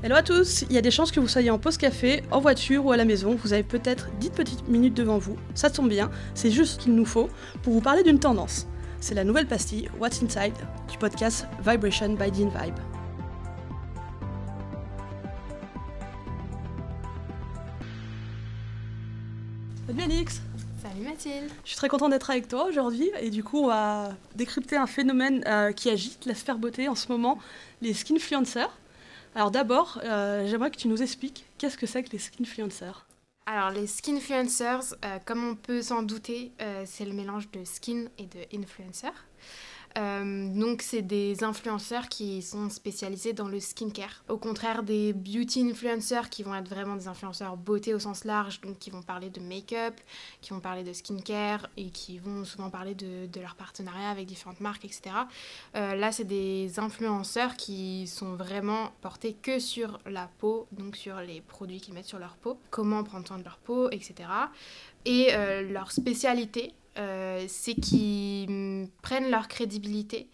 Hello à tous, il y a des chances que vous soyez en pause café, en voiture ou à la maison, vous avez peut-être 10 petites minutes devant vous, ça tombe bien, c'est juste ce qu'il nous faut pour vous parler d'une tendance. C'est la nouvelle pastille What's Inside du podcast Vibration by Dean Vibe. Salut Alix Salut Mathilde Je suis très contente d'être avec toi aujourd'hui et du coup on va décrypter un phénomène euh, qui agite la sphère beauté en ce moment, les skinfluencers. Alors d'abord, euh, j'aimerais que tu nous expliques qu'est-ce que c'est que les skinfluencers. Alors les skinfluencers, euh, comme on peut s'en douter, euh, c'est le mélange de skin et de influencer. Euh, donc, c'est des influenceurs qui sont spécialisés dans le skincare. Au contraire des beauty influencers qui vont être vraiment des influenceurs beauté au sens large, donc qui vont parler de make-up, qui vont parler de skincare et qui vont souvent parler de, leur partenariat avec différentes marques, etc. Euh, là, c'est des influenceurs qui sont vraiment portés que sur la peau, donc sur les produits qu'ils mettent sur leur peau, comment prendre soin de leur peau, etc. Et euh, leur spécialité, c'est qu'ils prennent leur crédibilité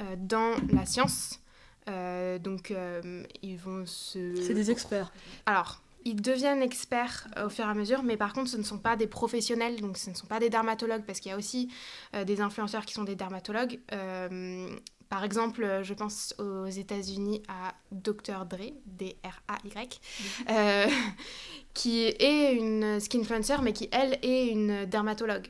euh, dans la science. Euh, donc, euh, ils vont se... C'est des experts. Alors, ils deviennent experts au fur et à mesure, mais par contre, ce ne sont pas des professionnels, donc ce ne sont pas des dermatologues, parce qu'il y a aussi euh, des influenceurs qui sont des dermatologues. Euh, par exemple, je pense aux États-Unis à Dr. Dre, D-R-A-Y, euh, qui est une skinfluencer, mais qui, elle, est une dermatologue.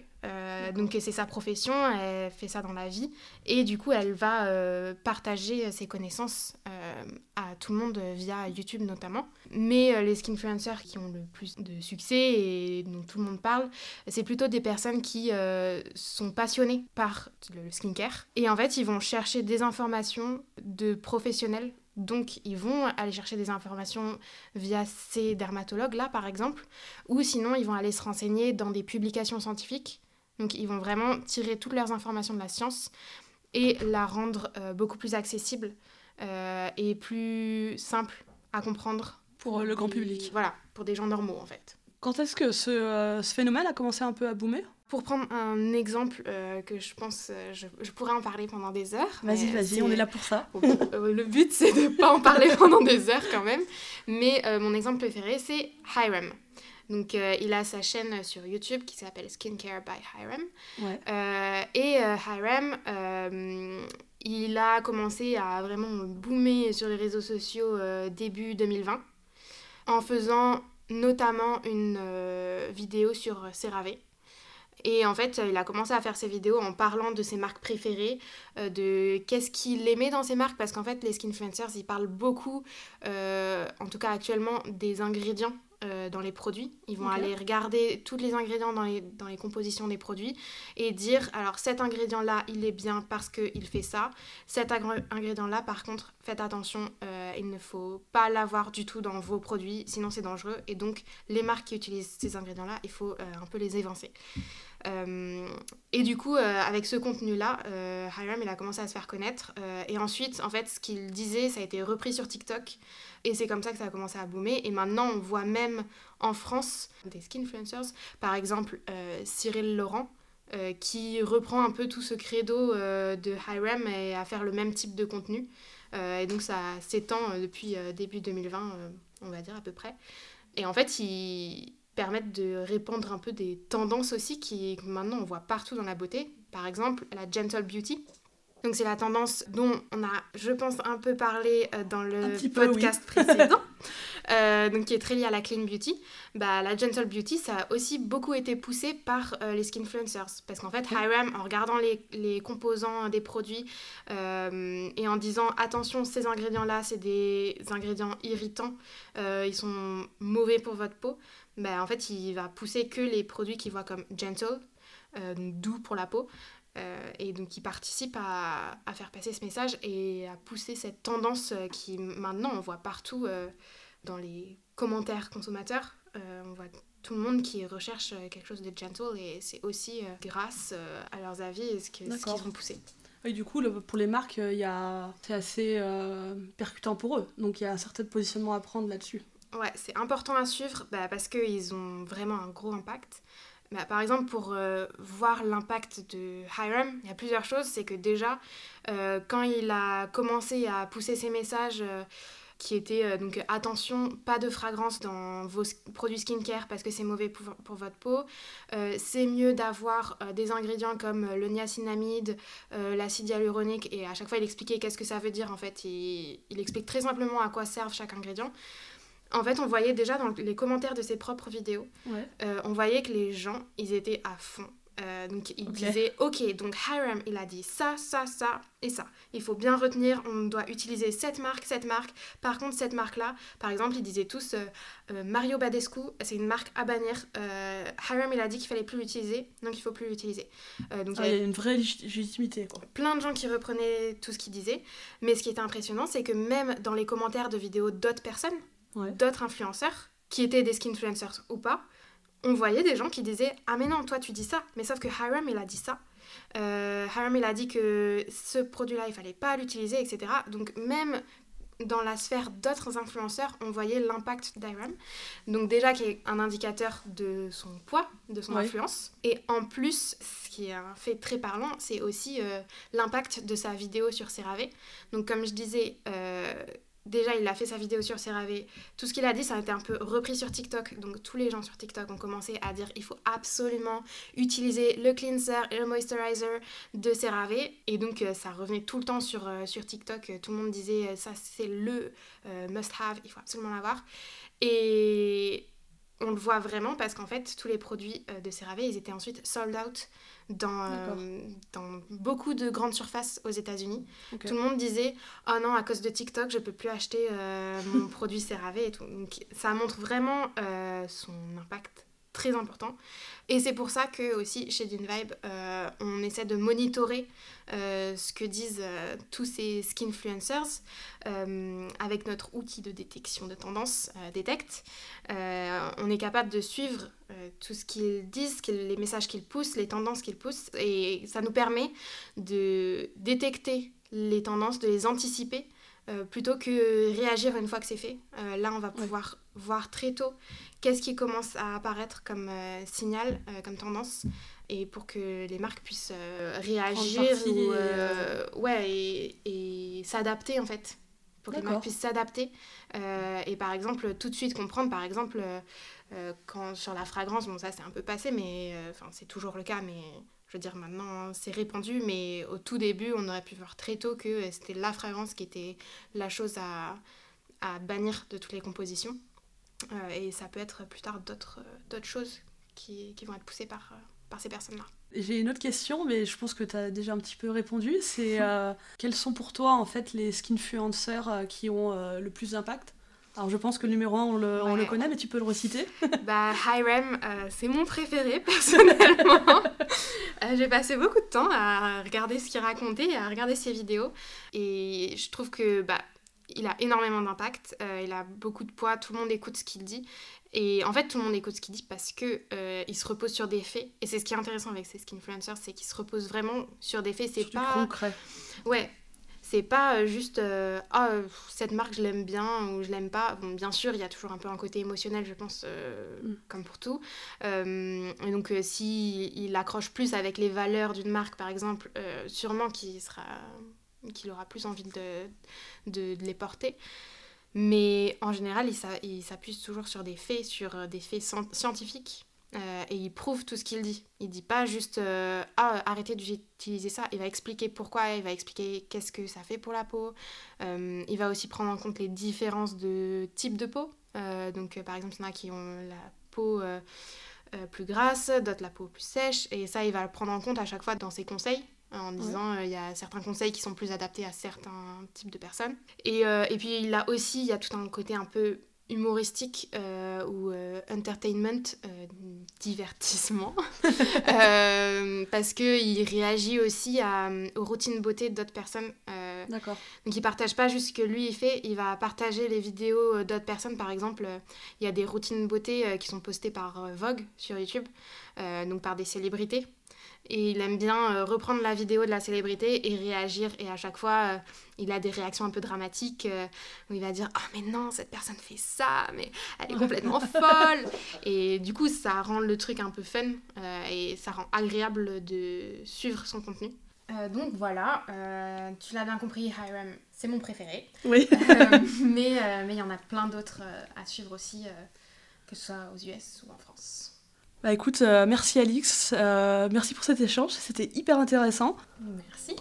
Euh, donc c'est sa profession, elle fait ça dans la vie et du coup elle va euh, partager ses connaissances euh, à tout le monde euh, via YouTube notamment. Mais euh, les skinfluencers qui ont le plus de succès et dont tout le monde parle, c'est plutôt des personnes qui euh, sont passionnées par le skincare et en fait ils vont chercher des informations de professionnels donc, ils vont aller chercher des informations via ces dermatologues-là, par exemple, ou sinon, ils vont aller se renseigner dans des publications scientifiques. Donc, ils vont vraiment tirer toutes leurs informations de la science et la rendre euh, beaucoup plus accessible euh, et plus simple à comprendre. Pour euh, le grand Et public. Voilà, pour des gens normaux, en fait. Quand est-ce que ce, euh, ce phénomène a commencé un peu à boomer? Pour prendre un exemple que je pense, je, je pourrais en parler pendant des heures. Vas-y, vas-y, on est là pour ça. Le but, c'est de pas en parler pendant des heures quand même. Mais mon exemple préféré, c'est Hiram. Donc, euh, il a sa chaîne sur YouTube qui s'appelle Skincare by Hiram. Ouais. Euh, et euh, Hiram, il a commencé à vraiment boomer sur les réseaux sociaux début 2020 en faisant notamment une vidéo sur CeraVe. Et en fait, il a commencé à faire ses vidéos en parlant de ses marques préférées, euh, de qu'est-ce qu'il aimait dans ses marques, parce qu'en fait, les skinfluencers, ils parlent beaucoup, euh, en tout cas actuellement, des ingrédients euh, dans les produits. Ils vont aller regarder tous les ingrédients dans les, dans les compositions des produits et dire, alors cet ingrédient-là, il est bien parce qu'il fait ça. Cet ingrédient-là, par contre, faites attention, euh, il ne faut pas l'avoir du tout dans vos produits, sinon c'est dangereux. Et donc, les marques qui utilisent ces ingrédients-là, il faut euh, un peu les évincer. Et du coup, avec ce contenu-là, Hiram, il a commencé à se faire connaître. et ensuite, en fait, ce qu'il disait, ça a été repris sur TikTok. Et c'est comme ça que ça a commencé à boomer. Et maintenant, on voit même en France des skinfluencers. Par exemple, euh, Cyril Laurent, euh, qui reprend un peu tout ce credo euh, de Hiram et à faire le même type de contenu. Euh, et donc, ça s'étend depuis début 2020, euh, on va dire à peu près. Et en fait, ils permettent de répandre un peu des tendances aussi qui maintenant on voit partout dans la beauté. Par exemple, la gentle beauty. Donc c'est la tendance dont on a, je pense, un peu parlé dans le peu, podcast précédent, donc qui est très lié à la clean beauty. Bah, la gentle beauty, ça a aussi beaucoup été poussé par euh, les skinfluencers. Parce qu'en fait, Hiram, en regardant les, les composants des produits euh, et en disant attention, ces ingrédients-là, c'est des ingrédients irritants, euh, ils sont mauvais pour votre peau, bah, en fait, il va pousser que les produits qu'il voit comme gentle, euh, donc doux pour la peau. Euh, et donc, il participe à, à faire passer ce message et à pousser cette tendance euh, qui, maintenant, on voit partout euh, dans les commentaires consommateurs. Euh, on voit tout le monde qui recherche euh, quelque chose de gentle et c'est aussi euh, grâce à leurs avis et ce qu'ils ont poussé. Et du coup, pour les marques, y a... c'est assez euh, percutant pour eux. Donc il y a un certain positionnement à prendre là-dessus. Ouais, c'est important à suivre bah, parce qu'ils ont vraiment un gros impact. Bah, par exemple, pour euh, voir l'impact de Hiram, il y a plusieurs choses. C'est que déjà, euh, quand il a commencé à pousser ses messages, qui était euh, donc attention, pas de fragrance dans vos produits skincare parce que c'est mauvais pour, pour, votre peau. Euh, c'est mieux d'avoir euh, des ingrédients comme le niacinamide, l'acide hyaluronique et à chaque fois il expliquait qu'est-ce que ça veut dire en fait. Il, il explique très simplement à quoi servent chaque ingrédient. En fait, on voyait déjà dans les commentaires de ses propres vidéos, on voyait que les gens, ils étaient à fond euh, donc il disait ok donc Hiram il a dit ça ça ça et ça. Il faut bien retenir on doit utiliser cette marque cette marque. Par contre cette marque là par exemple ils disaient tous euh, euh, Mario Badescu c'est une marque à bannir Hiram il a dit qu'il fallait plus l'utiliser donc il faut plus l'utiliser. Donc ah, il y a une vraie légitimité plein de gens qui reprenaient tout ce qu'il disait mais ce qui était impressionnant c'est que même dans les commentaires de vidéos d'autres personnes d'autres influenceurs qui étaient des skin influencers ou pas on voyait des gens qui disaient Ah, mais non, toi tu dis ça. Mais sauf que Hiram, il a dit ça. Euh, Hiram, il a dit que ce produit-là, il fallait pas l'utiliser, etc. Donc, même dans la sphère d'autres influenceurs, on voyait l'impact d'Hiram. Donc, déjà, qui est un indicateur de son poids, de son influence. Et en plus, ce qui est un fait très parlant, c'est aussi euh, l'impact de sa vidéo sur CeraVe. Donc, comme je disais, euh, Déjà, il a fait sa vidéo sur CeraVe. Tout ce qu'il a dit, ça a été un peu repris sur TikTok. Donc, tous les gens sur TikTok ont commencé à dire il faut absolument utiliser le cleanser et le moisturizer de CeraVe. Et donc, euh, ça revenait tout le temps sur, euh, sur TikTok. Tout le monde disait euh, ça, c'est le must-have, il faut absolument l'avoir. Et on le voit vraiment parce qu'en fait, tous les produits de CeraVe, ils étaient ensuite sold out dans, euh, dans beaucoup de grandes surfaces aux États-Unis. Tout le monde disait Oh non, à cause de TikTok, je peux plus acheter euh, mon produit CeraVe et tout. Donc, ça montre vraiment euh, son impact très important. Et c'est pour ça que aussi chez Vibe, euh, on essaie de monitorer euh, ce que disent euh, tous ces skinfluencers avec notre outil de détection de tendance, Detect. on est capable de suivre tout ce qu'ils disent, les messages qu'ils poussent, les tendances qu'ils poussent, et ça nous permet de détecter les tendances, de les anticiper euh, plutôt que réagir une fois que c'est fait. Euh, là, on va pouvoir voir très tôt qu'est-ce qui commence à apparaître comme euh, signal, comme tendance, et pour que les marques puissent réagir ou, ouais, et, et s'adapter en fait. Pour que les marques puissent s'adapter. et par exemple, tout de suite comprendre, par exemple, quand sur la fragrance, bon, ça c'est un peu passé, mais enfin c'est toujours le cas, mais je veux dire, maintenant, c'est répandu, mais au tout début, on aurait pu voir très tôt que c'était la fragrance qui était la chose à, à bannir de toutes les compositions. Euh, et ça peut être plus tard d'autres choses qui, qui, vont être poussées par, par ces personnes-là. J'ai une autre question, mais je pense que tu as déjà un petit peu répondu. C'est euh, quels sont pour toi, en fait, les skinfluencers euh, qui ont le plus d'impact? Alors je pense que le numéro 1, on le, on le connaît, mais tu peux le reciter. bah Hiram, euh, c'est mon préféré personnellement. euh, J'ai passé beaucoup de temps à regarder ce qu'il racontait, à regarder ses vidéos. Et je trouve que bah, il a énormément d'impact, euh, il a beaucoup de poids, tout le monde écoute ce qu'il dit. Et en fait, tout le monde écoute ce qu'il dit parce que euh, il se repose sur des faits. Et c'est ce qui est intéressant avec ces skinfluencers, c'est qu'ils se reposent vraiment sur des faits. C'est pas concret. Ouais, c'est pas euh, juste euh, ah cette marque je l'aime bien ou je l'aime pas. Bon bien sûr il y a toujours un peu un côté émotionnel je pense euh, mm. comme pour tout. Et donc si il accroche plus avec les valeurs d'une marque par exemple sûrement qu'il sera qu'il aura plus envie de, de, les porter. Mais en général il s'appuie toujours sur des faits sur des faits scientifiques euh, et il prouve tout ce qu'il dit. Il dit pas juste euh, ah arrêtez d'utiliser ça. Il va expliquer pourquoi. Il va expliquer qu'est-ce que ça fait pour la peau. Euh, il va aussi prendre en compte les différences de type de peau. donc par exemple il y en a qui ont la peau plus grasse, d'autres la peau plus sèche. Et ça il va le prendre en compte à chaque fois dans ses conseils en disant il y a certains conseils qui sont plus adaptés à certains types de personnes. Et, et puis il a aussi, il y a tout un côté un peu humoristique euh, ou euh, entertainment, euh, divertissement, parce qu'il réagit aussi à, aux routines beauté d'autres personnes. D'accord. Donc il partage pas juste ce que lui il fait, il va partager les vidéos d'autres personnes. Par exemple, il y a des routines beauté qui sont postées par Vogue sur YouTube, donc par des célébrités. Et il aime bien euh, reprendre la vidéo de la célébrité et réagir. Et à chaque fois, euh, il a des réactions un peu dramatiques euh, où il va dire Oh, mais non, cette personne fait ça, mais elle est complètement folle. Et du coup, ça rend le truc un peu fun et ça rend agréable de suivre son contenu. Euh, donc voilà, euh, tu l'as bien compris, Hiram, c'est mon préféré. Oui. Euh, mais mais il y en a plein d'autres à suivre aussi, que ce soit aux US ou en France. Bah écoute, merci Alix, merci pour cet échange, c'était hyper intéressant. Merci.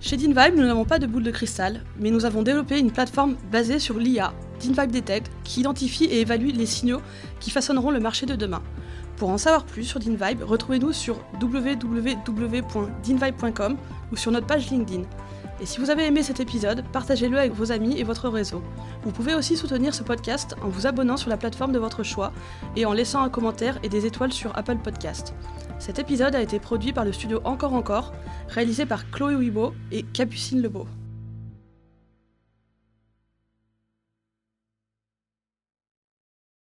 Chez DinVibe, nous n'avons pas de boule de cristal, mais nous avons développé une plateforme basée sur l'IA, DinVibe Detect, qui identifie et évalue les signaux qui façonneront le marché de demain. Pour en savoir plus sur DinVibe, retrouvez-nous sur www.dinvibe.com ou sur notre page LinkedIn. Et si vous avez aimé cet épisode, partagez-le avec vos amis et votre réseau. Vous pouvez aussi soutenir ce podcast en vous abonnant sur la plateforme de votre choix et en laissant un commentaire et des étoiles sur Apple Podcast. Cet épisode a été produit par le studio Encore Encore, réalisé par Chloé Wibo et Capucine Lebeau.